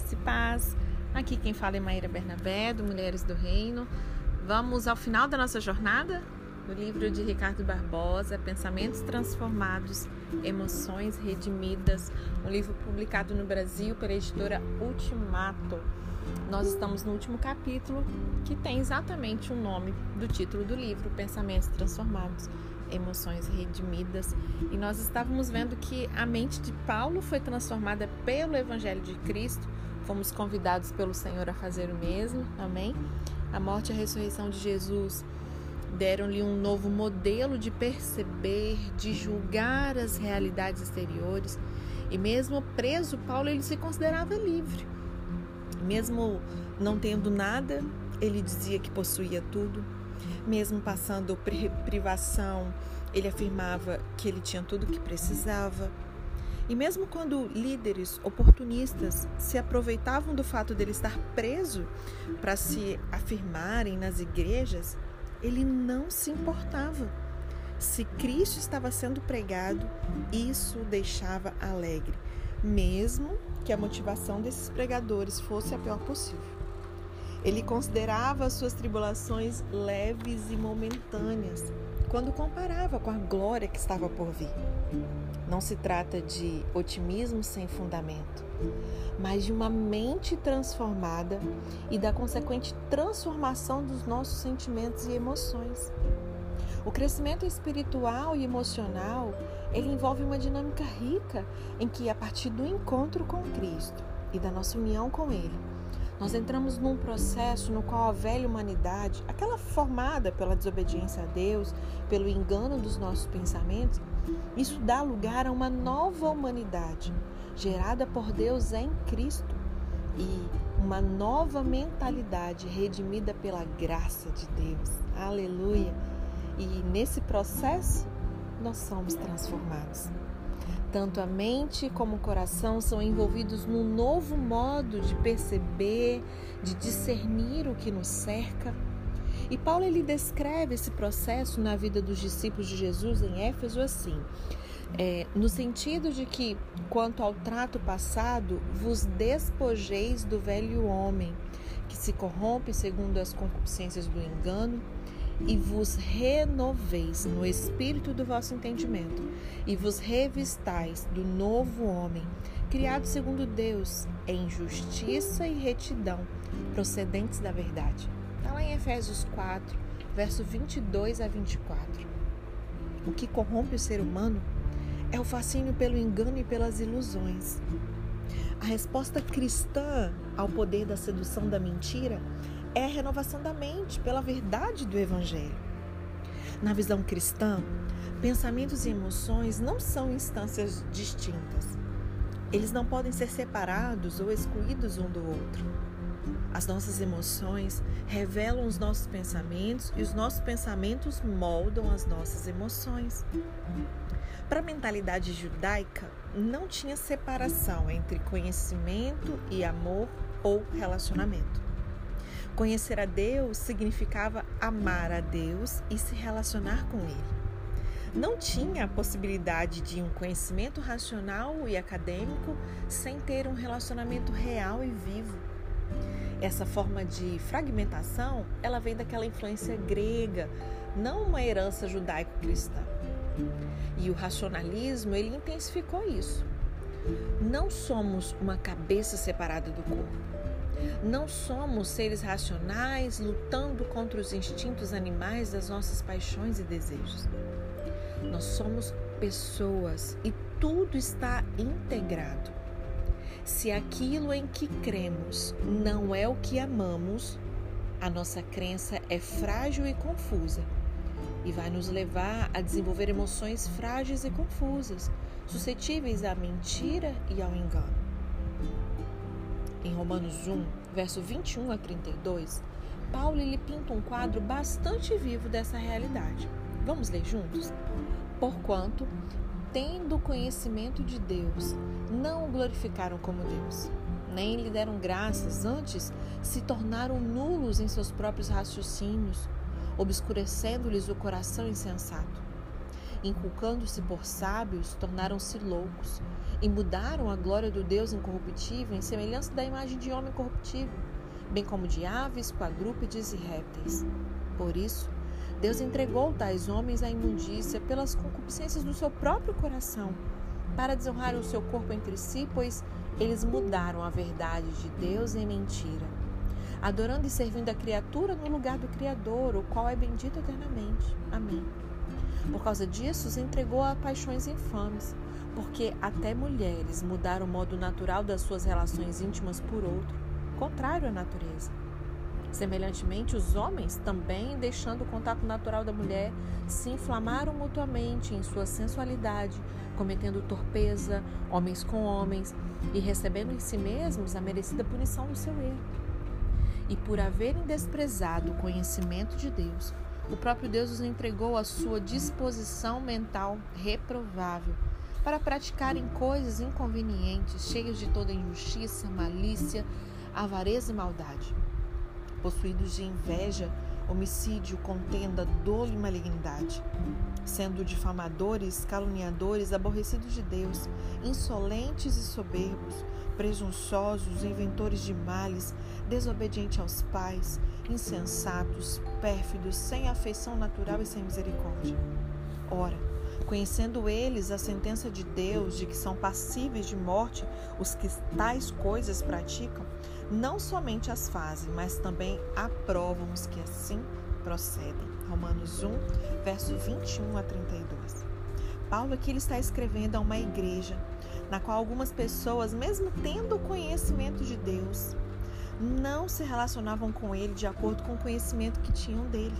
Graça e paz. Aqui quem fala é Maíra Bernabé, do Mulheres do Reino. Vamos ao final da nossa jornada? No livro de Ricardo Barbosa, Pensamentos Transformados, Emoções Redimidas, um livro publicado no Brasil pela editora Ultimato. Nós estamos no último capítulo, que tem exatamente o nome do título do livro, Pensamentos Transformados emoções redimidas. E nós estávamos vendo que a mente de Paulo foi transformada pelo Evangelho de Cristo. Fomos convidados pelo Senhor a fazer o mesmo. Amém? A morte e a ressurreição de Jesus deram-lhe um novo modelo de perceber, de julgar as realidades exteriores. E mesmo preso, Paulo ele se considerava livre. Mesmo não tendo nada, ele dizia que possuía tudo. Mesmo passando privação, ele afirmava que ele tinha tudo o que precisava. E mesmo quando líderes oportunistas se aproveitavam do fato dele estar preso para se afirmarem nas igrejas, ele não se importava. Se Cristo estava sendo pregado, isso o deixava alegre, mesmo que a motivação desses pregadores fosse a pior possível. Ele considerava as suas tribulações leves e momentâneas, quando comparava com a glória que estava por vir. Não se trata de otimismo sem fundamento, mas de uma mente transformada e da consequente transformação dos nossos sentimentos e emoções. O crescimento espiritual e emocional, ele envolve uma dinâmica rica em que a partir do encontro com Cristo e da nossa união com ele, nós entramos num processo no qual a velha humanidade, aquela formada pela desobediência a Deus, pelo engano dos nossos pensamentos, isso dá lugar a uma nova humanidade, gerada por Deus em Cristo, e uma nova mentalidade redimida pela graça de Deus. Aleluia! E nesse processo, nós somos transformados. Tanto a mente como o coração são envolvidos num novo modo de perceber, de discernir o que nos cerca. E Paulo ele descreve esse processo na vida dos discípulos de Jesus em Éfeso assim: é, no sentido de que, quanto ao trato passado, vos despojeis do velho homem, que se corrompe segundo as concupiscências do engano e vos renoveis no espírito do vosso entendimento, e vos revistais do novo homem, criado segundo Deus, em justiça e retidão, procedentes da verdade. Está lá em Efésios 4, verso 22 a 24. O que corrompe o ser humano é o fascínio pelo engano e pelas ilusões. A resposta cristã ao poder da sedução da mentira é a renovação da mente pela verdade do Evangelho. Na visão cristã, pensamentos e emoções não são instâncias distintas. Eles não podem ser separados ou excluídos um do outro. As nossas emoções revelam os nossos pensamentos e os nossos pensamentos moldam as nossas emoções. Para a mentalidade judaica, não tinha separação entre conhecimento e amor ou relacionamento. Conhecer a Deus significava amar a Deus e se relacionar com Ele. Não tinha a possibilidade de um conhecimento racional e acadêmico sem ter um relacionamento real e vivo. Essa forma de fragmentação, ela vem daquela influência grega, não uma herança judaico-cristã. E o racionalismo, ele intensificou isso. Não somos uma cabeça separada do corpo. Não somos seres racionais lutando contra os instintos animais das nossas paixões e desejos. Nós somos pessoas e tudo está integrado. Se aquilo em que cremos não é o que amamos, a nossa crença é frágil e confusa e vai nos levar a desenvolver emoções frágeis e confusas, suscetíveis à mentira e ao engano. Em Romanos 1, verso 21 a 32, Paulo lhe pinta um quadro bastante vivo dessa realidade. Vamos ler juntos? Porquanto, tendo conhecimento de Deus, não o glorificaram como Deus, nem lhe deram graças, antes se tornaram nulos em seus próprios raciocínios, obscurecendo-lhes o coração insensato. Inculcando-se por sábios, tornaram-se loucos e mudaram a glória do Deus incorruptível em semelhança da imagem de homem corruptível, bem como de aves, quadrúpedes e répteis. Por isso, Deus entregou tais homens à imundícia pelas concupiscências do seu próprio coração, para desonrar o seu corpo entre si, pois eles mudaram a verdade de Deus em mentira, adorando e servindo a criatura no lugar do Criador, o qual é bendito eternamente. Amém. Por causa disso, os entregou a paixões infames, porque até mulheres mudaram o modo natural das suas relações íntimas por outro, contrário à natureza. Semelhantemente, os homens também, deixando o contato natural da mulher, se inflamaram mutuamente em sua sensualidade, cometendo torpeza, homens com homens, e recebendo em si mesmos a merecida punição do seu erro. E por haverem desprezado o conhecimento de Deus, o próprio Deus os entregou à sua disposição mental reprovável para praticarem coisas inconvenientes, cheias de toda injustiça, malícia, avareza e maldade. Possuídos de inveja, homicídio, contenda, dolo e malignidade, sendo difamadores, caluniadores, aborrecidos de Deus, insolentes e soberbos, presunçosos, inventores de males, desobedientes aos pais, insensatos, pérfidos, sem afeição natural e sem misericórdia. Ora, conhecendo eles a sentença de Deus de que são passíveis de morte os que tais coisas praticam, não somente as fazem, mas também aprovam os que assim procedem. Romanos 1, verso 21 a 32. Paulo aqui ele está escrevendo a uma igreja na qual algumas pessoas, mesmo tendo conhecimento de Deus, não se relacionavam com ele de acordo com o conhecimento que tinham dele.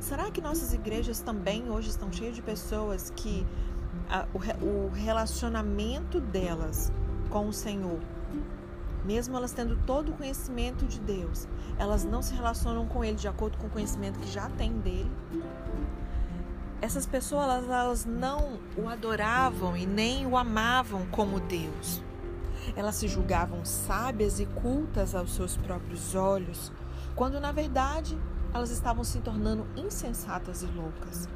Será que nossas igrejas também hoje estão cheias de pessoas que a, o, o relacionamento delas com o Senhor, mesmo elas tendo todo o conhecimento de Deus, elas não se relacionam com Ele de acordo com o conhecimento que já tem dele? Essas pessoas elas, elas não o adoravam e nem o amavam como Deus. Elas se julgavam sábias e cultas aos seus próprios olhos, quando na verdade elas estavam se tornando insensatas e loucas.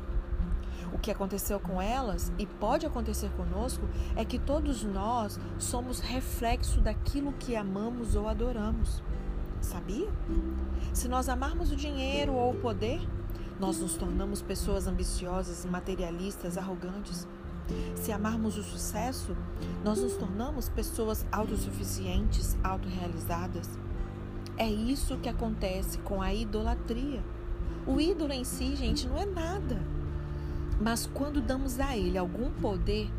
O que aconteceu com elas e pode acontecer conosco é que todos nós somos reflexo daquilo que amamos ou adoramos. Sabia? Se nós amarmos o dinheiro ou o poder, nós nos tornamos pessoas ambiciosas, materialistas, arrogantes. Se amarmos o sucesso, nós nos tornamos pessoas autossuficientes, autorrealizadas. É isso que acontece com a idolatria. O ídolo em si, gente, não é nada. Mas quando damos a ele algum poder,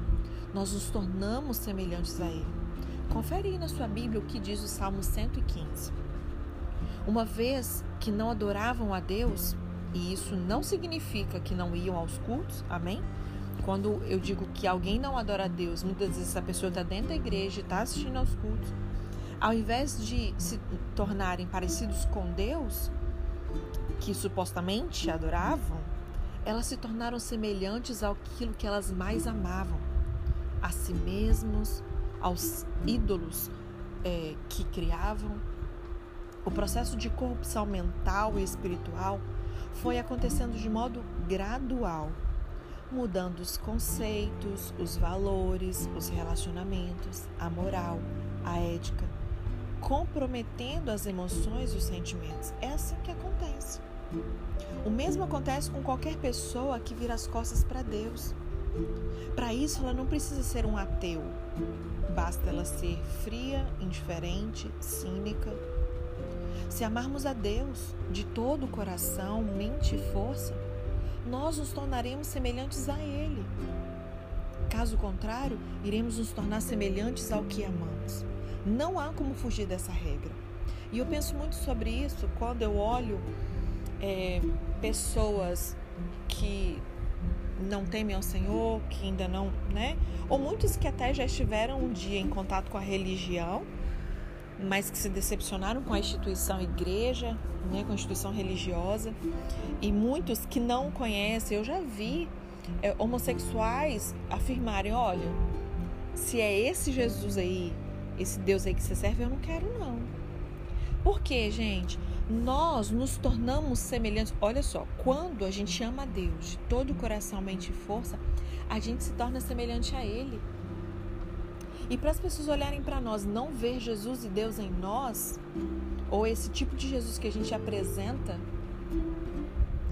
nós nos tornamos semelhantes a ele. Confere aí na sua Bíblia o que diz o Salmo 115. Uma vez que não adoravam a Deus, e isso não significa que não iam aos cultos, amém? Quando eu digo que alguém não adora a Deus, muitas vezes a pessoa está dentro da igreja, está assistindo aos cultos, ao invés de se tornarem parecidos com Deus, que supostamente adoravam, elas se tornaram semelhantes àquilo que elas mais amavam, a si mesmos, aos ídolos é, que criavam. O processo de corrupção mental e espiritual foi acontecendo de modo gradual, mudando os conceitos, os valores, os relacionamentos, a moral, a ética, comprometendo as emoções e os sentimentos. É assim que acontece. O mesmo acontece com qualquer pessoa que vira as costas para Deus. Para isso, ela não precisa ser um ateu. Basta ela ser fria, indiferente, cínica. Se amarmos a Deus de todo o coração, mente e força, nós nos tornaremos semelhantes a Ele. Caso contrário, iremos nos tornar semelhantes ao que amamos. Não há como fugir dessa regra. E eu penso muito sobre isso quando eu olho é, pessoas que não temem ao Senhor, que ainda não, né? Ou muitos que até já estiveram um dia em contato com a religião, mas que se decepcionaram com a instituição igreja, né, com a instituição religiosa, e muitos que não conhecem, eu já vi é, homossexuais afirmarem, olha, se é esse Jesus aí esse Deus aí que você serve, eu não quero não. Por quê, gente? nós nos tornamos semelhantes. Olha só, quando a gente ama a Deus de todo o coração, mente e força, a gente se torna semelhante a Ele. E para as pessoas olharem para nós, não ver Jesus e Deus em nós, ou esse tipo de Jesus que a gente apresenta,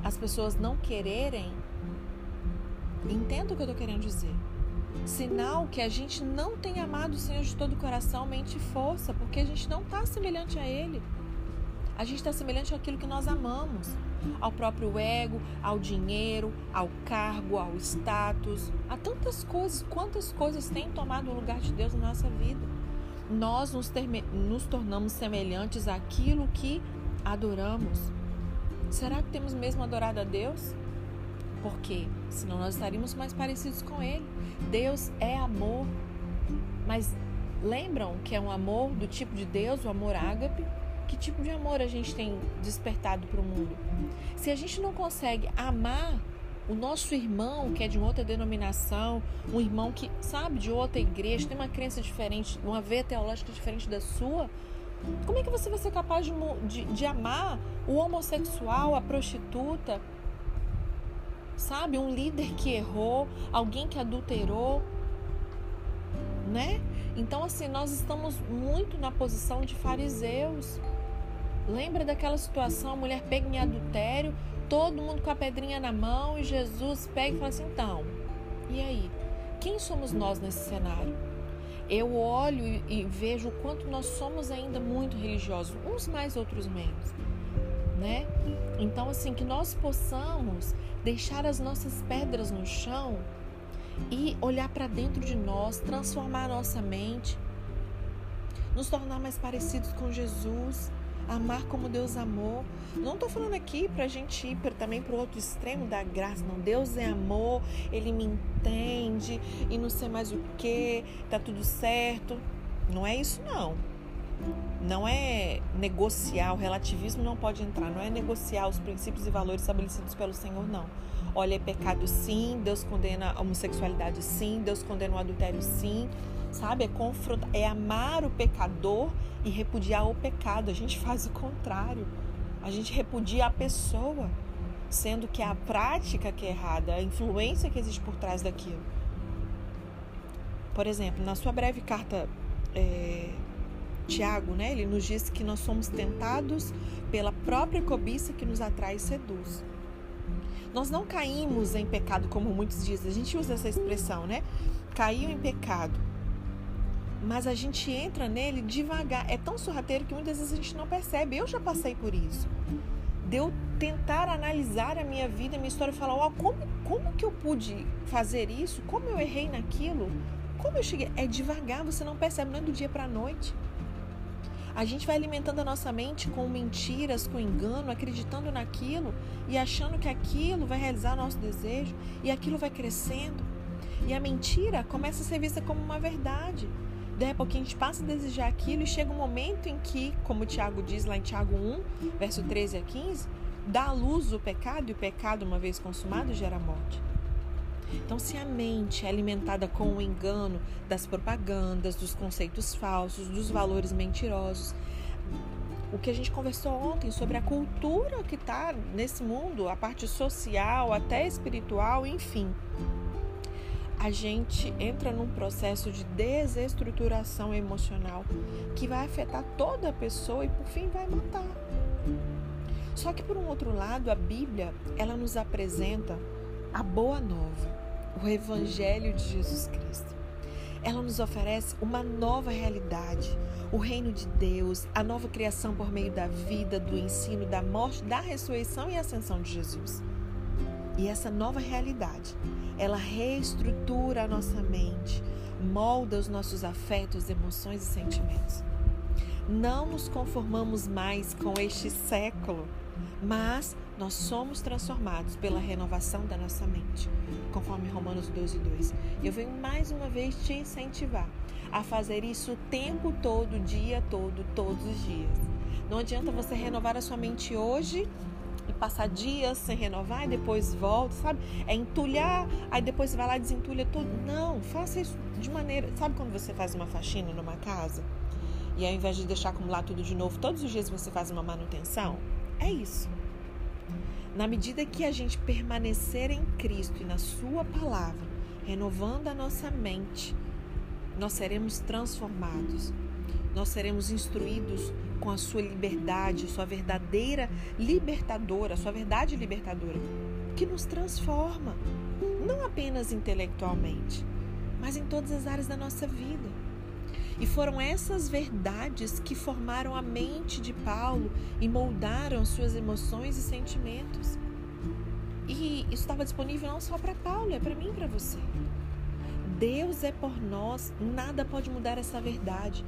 as pessoas não quererem, entenda o que eu estou querendo dizer. Sinal que a gente não tem amado o Senhor de todo o coração, mente e força, porque a gente não está semelhante a Ele. A gente está semelhante àquilo que nós amamos, ao próprio ego, ao dinheiro, ao cargo, ao status, a tantas coisas. Quantas coisas têm tomado o lugar de Deus na nossa vida? Nós nos, nos tornamos semelhantes àquilo que adoramos. Será que temos mesmo adorado a Deus? Porque senão nós estaríamos mais parecidos com Ele. Deus é amor. Mas lembram que é um amor do tipo de Deus, o amor ágape? Que tipo de amor a gente tem despertado para o mundo? Se a gente não consegue amar o nosso irmão que é de outra denominação, um irmão que sabe de outra igreja, tem uma crença diferente, uma veia teológica diferente da sua, como é que você vai ser capaz de, de, de amar o homossexual, a prostituta, sabe, um líder que errou, alguém que adulterou, né? Então assim nós estamos muito na posição de fariseus. Lembra daquela situação, a mulher pega em adultério, todo mundo com a pedrinha na mão e Jesus pega e fala assim: então, e aí? Quem somos nós nesse cenário? Eu olho e, vejo o quanto nós somos ainda muito religiosos, uns mais, outros menos, né? Então, assim, que nós possamos deixar as nossas pedras no chão e olhar para dentro de nós, transformar a nossa mente, nos tornar mais parecidos com Jesus, amar como Deus amou. Não estou falando aqui para a gente ir pra, também para o outro extremo da graça, não. Deus é amor, Ele me entende e não sei mais o que, tá tudo certo. Não é isso, não. Não é negociar, o relativismo não pode entrar, não é negociar os princípios e valores estabelecidos pelo Senhor, não. Olha, é pecado sim, Deus condena a homossexualidade sim, Deus condena o adultério sim, sabe? É confrontar, é amar o pecador e repudiar o pecado. A gente faz o contrário. A gente repudia a pessoa, sendo que é a prática que é errada, a influência que existe por trás daquilo. Por exemplo, na sua breve carta, é, Tiago, né, ele nos diz que nós somos tentados pela própria cobiça que nos atrai e seduz. Nós não caímos em pecado, como muitos dizem. A gente usa essa expressão, né? Caiu em pecado mas a gente entra nele devagar. É tão sorrateiro que muitas vezes a gente não percebe. Eu já passei por isso. De eu tentar analisar a minha vida, a minha história e falar: oh, como, como que eu pude fazer isso? Como eu errei naquilo? Como eu cheguei? É devagar, você não percebe, não é do dia para a noite. A gente vai alimentando a nossa mente com mentiras, com engano, acreditando naquilo e achando que aquilo vai realizar nosso desejo e aquilo vai crescendo. E a mentira começa a ser vista como uma verdade. A pouquinho a gente passa a desejar aquilo e chega um momento em que, como Tiago diz lá em Tiago 1, verso 13 a 15, dá à luz o pecado e o pecado, uma vez consumado, gera morte. Então, se a mente é alimentada com o engano das propagandas, dos conceitos falsos, dos valores mentirosos, o que a gente conversou ontem sobre a cultura que está nesse mundo, a parte social, até espiritual, enfim a gente entra num processo de desestruturação emocional que vai afetar toda a pessoa e por fim vai matar. Só que por um outro lado, a Bíblia, ela nos apresenta a boa nova, o evangelho de Jesus Cristo. Ela nos oferece uma nova realidade, o reino de Deus, a nova criação por meio da vida, do ensino, da morte, da ressurreição e ascensão de Jesus. E essa nova realidade, ela reestrutura a nossa mente, molda os nossos afetos, emoções e sentimentos. Não nos conformamos mais com este século, mas nós somos transformados pela renovação da nossa mente, conforme Romanos 12, 2. Eu venho mais uma vez te incentivar a fazer isso o tempo todo, o dia todo, todos os dias. Não adianta você renovar a sua mente hoje e passar dias sem renovar e depois volta, sabe? É entulhar, aí depois vai lá e desentulha tudo. Não, faça isso de maneira. Sabe quando você faz uma faxina numa casa? e ao invés de deixar acumular tudo de novo, todos os dias você faz uma manutenção? É isso. Na medida que a gente permanecer em Cristo e na Sua palavra, renovando a nossa mente, nós seremos transformados. Nós seremos instruídos com a sua liberdade, sua verdadeira libertadora, sua verdade libertadora, que nos transforma, não apenas intelectualmente, mas em todas as áreas da nossa vida. E foram essas verdades que formaram a mente de Paulo e moldaram suas emoções e sentimentos. E isso estava disponível não só para Paulo, é para mim e para você. Deus é por nós, nada pode mudar essa verdade.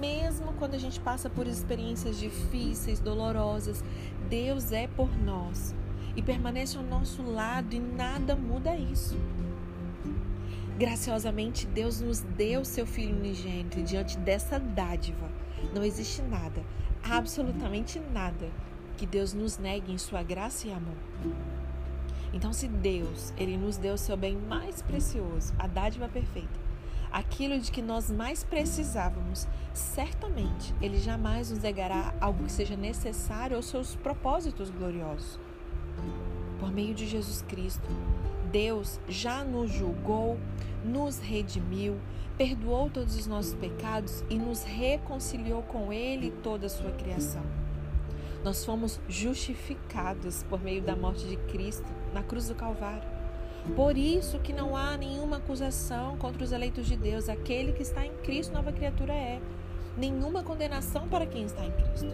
Mesmo quando a gente passa por experiências difíceis, dolorosas, Deus é por nós e permanece ao nosso lado e nada muda isso. Graciosamente, Deus nos deu seu Filho unigênito diante dessa dádiva não existe nada, absolutamente nada, que Deus nos negue em sua graça e amor. Então, se Deus, ele nos deu o seu bem mais precioso, a dádiva perfeita, aquilo de que nós mais precisávamos, certamente ele jamais nos negará algo que seja necessário aos seus propósitos gloriosos. Por meio de Jesus Cristo, Deus já nos julgou, nos redimiu, perdoou todos os nossos pecados e nos reconciliou com Ele e toda a sua criação. Nós fomos justificados por meio da morte de Cristo na cruz do Calvário. Por isso que não há nenhuma acusação contra os eleitos de Deus. Aquele que está em Cristo, nova criatura é. Nenhuma condenação para quem está em Cristo.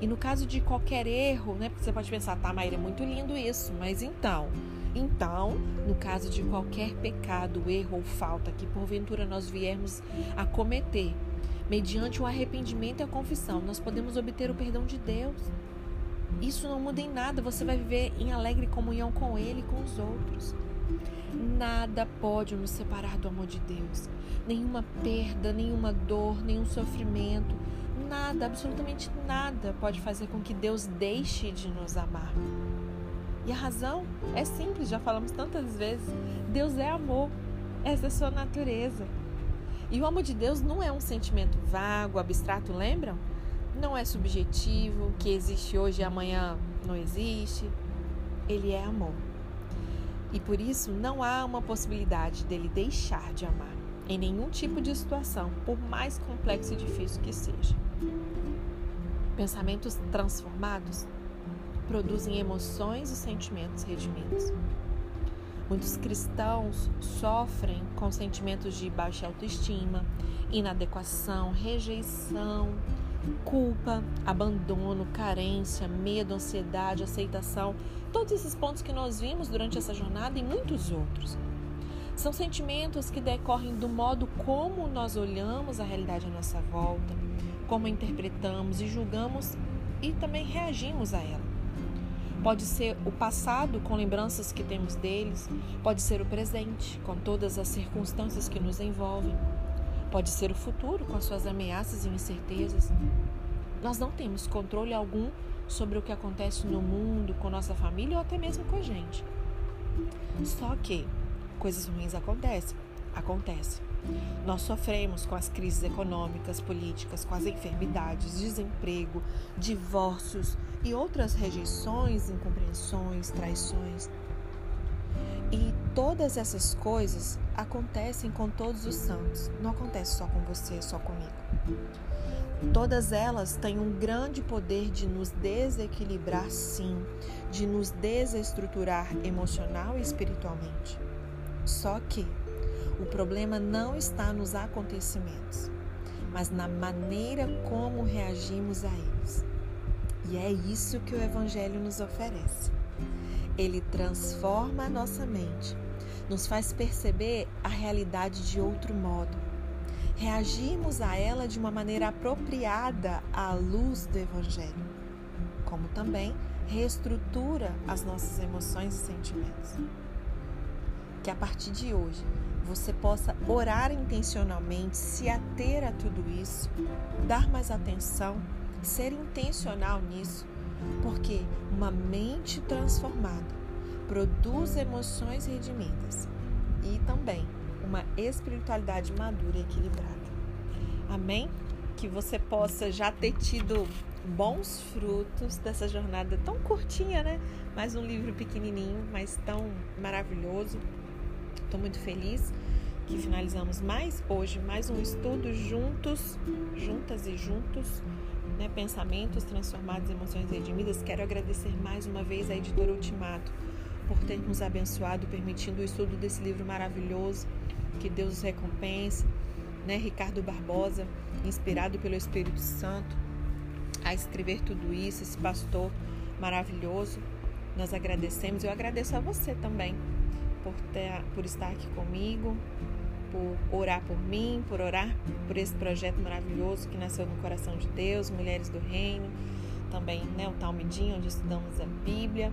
E no caso de qualquer erro, né? Porque você pode pensar, tá, Maíra, é muito lindo isso, mas então. Então, no caso de qualquer pecado, erro ou falta que porventura nós viermos a cometer, Mediante o arrependimento e a confissão, nós podemos obter o perdão de Deus. Isso não muda em nada, você vai viver em alegre comunhão com Ele e com os outros. Nada pode nos separar do amor de Deus. Nenhuma perda, nenhuma dor, nenhum sofrimento, nada, absolutamente nada pode fazer com que Deus deixe de nos amar. E a razão é simples, já falamos tantas vezes: Deus é amor, essa é a sua natureza. E o amor de Deus não é um sentimento vago, abstrato, lembram? Não é subjetivo, que existe hoje e amanhã não existe. Ele é amor. E por isso não há uma possibilidade dele deixar de amar em nenhum tipo de situação, por mais complexo e difícil que seja. Pensamentos transformados produzem emoções e sentimentos redimidos. Muitos cristãos sofrem com sentimentos de baixa autoestima, inadequação, rejeição, culpa, abandono, carência, medo, ansiedade, aceitação, todos esses pontos que nós vimos durante essa jornada e muitos outros. São sentimentos que decorrem do modo como nós olhamos a realidade à nossa volta, como interpretamos e julgamos e também reagimos a ela. Pode ser o passado com lembranças que temos deles, pode ser o presente com todas as circunstâncias que nos envolvem, pode ser o futuro com as suas ameaças e incertezas. Nós não temos controle algum sobre o que acontece no mundo, com nossa família ou até mesmo com a gente. Só que coisas ruins acontecem, acontecem. Nós sofremos com as crises econômicas, políticas, com as enfermidades, desemprego, divórcios e outras rejeições, incompreensões, traições. Todas essas coisas acontecem com todos os santos, não acontece só com você, só comigo. Todas elas têm um grande poder de nos desequilibrar, sim, de nos desestruturar emocional e espiritualmente. Só que o problema não está nos acontecimentos, mas na maneira como reagimos a eles. E é isso que o Evangelho nos oferece. Ele transforma a nossa mente, nos faz perceber a realidade de outro modo. Reagimos a ela de uma maneira apropriada à luz do Evangelho, como também reestrutura as nossas emoções e sentimentos. Que a partir de hoje você possa orar intencionalmente, se ater a tudo isso, dar mais atenção, ser intencional nisso, porque uma mente transformada produz emoções redimidas e também uma espiritualidade madura e equilibrada. Amém? que você possa já ter tido bons frutos dessa jornada tão curtinha, né? Mais um livro pequenininho, mas tão maravilhoso. Estou muito feliz que finalizamos mais hoje mais um estudo juntos, juntas e juntos, né? Pensamentos transformados, emoções redimidas. Quero agradecer mais uma vez à editora Ultimato por ter nos abençoado, permitindo o estudo desse livro maravilhoso. Que Deus os recompense. Né? Ricardo Barbosa, inspirado pelo Espírito Santo, a escrever tudo isso, esse pastor maravilhoso. Nós agradecemos. Eu agradeço a você também por, ter, por estar aqui comigo, por orar por mim, por orar por esse projeto maravilhoso que nasceu no coração de Deus, Mulheres do Reino, também né, o Talmidim, onde estudamos a Bíblia.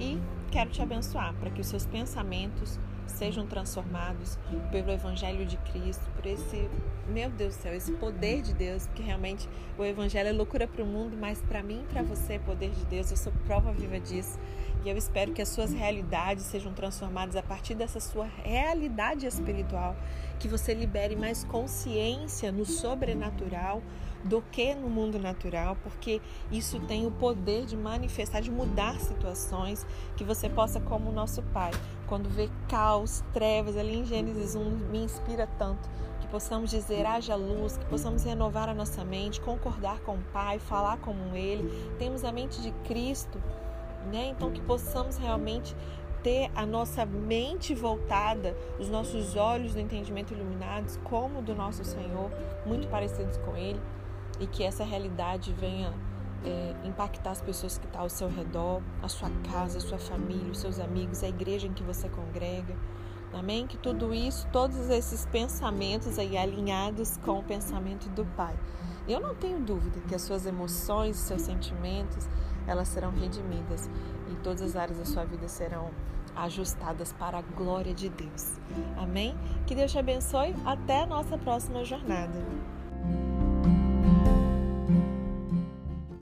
E quero te abençoar para que os seus pensamentos sejam transformados pelo Evangelho de Cristo, por esse, meu Deus do céu, esse poder de Deus, porque realmente o Evangelho é loucura para o mundo, mas para mim para você é poder de Deus, eu sou prova viva disso. E eu espero que as suas realidades sejam transformadas a partir dessa sua realidade espiritual, que você libere mais consciência no sobrenatural do que no mundo natural, porque isso tem o poder de manifestar, de mudar situações, que você possa, como o nosso Pai, quando vê caos, trevas, ali em Gênesis 1, me inspira tanto, que possamos dizer, haja luz, que possamos renovar a nossa mente, concordar com o Pai, falar como Ele, temos a mente de Cristo, né? Então que possamos realmente ter a nossa mente voltada, os nossos olhos do entendimento iluminados, como do nosso Senhor, muito parecidos com Ele, e que essa realidade venha é, impactar as pessoas que estão ao seu redor, a sua casa, a sua família, os seus amigos, a igreja em que você congrega. Amém? Que tudo isso, todos esses pensamentos aí alinhados com o pensamento do Pai. Eu não tenho dúvida que as suas emoções, os seus sentimentos, elas serão redimidas e todas as áreas da sua vida serão ajustadas para a glória de Deus. Amém? Que Deus te abençoe. Até a nossa próxima jornada.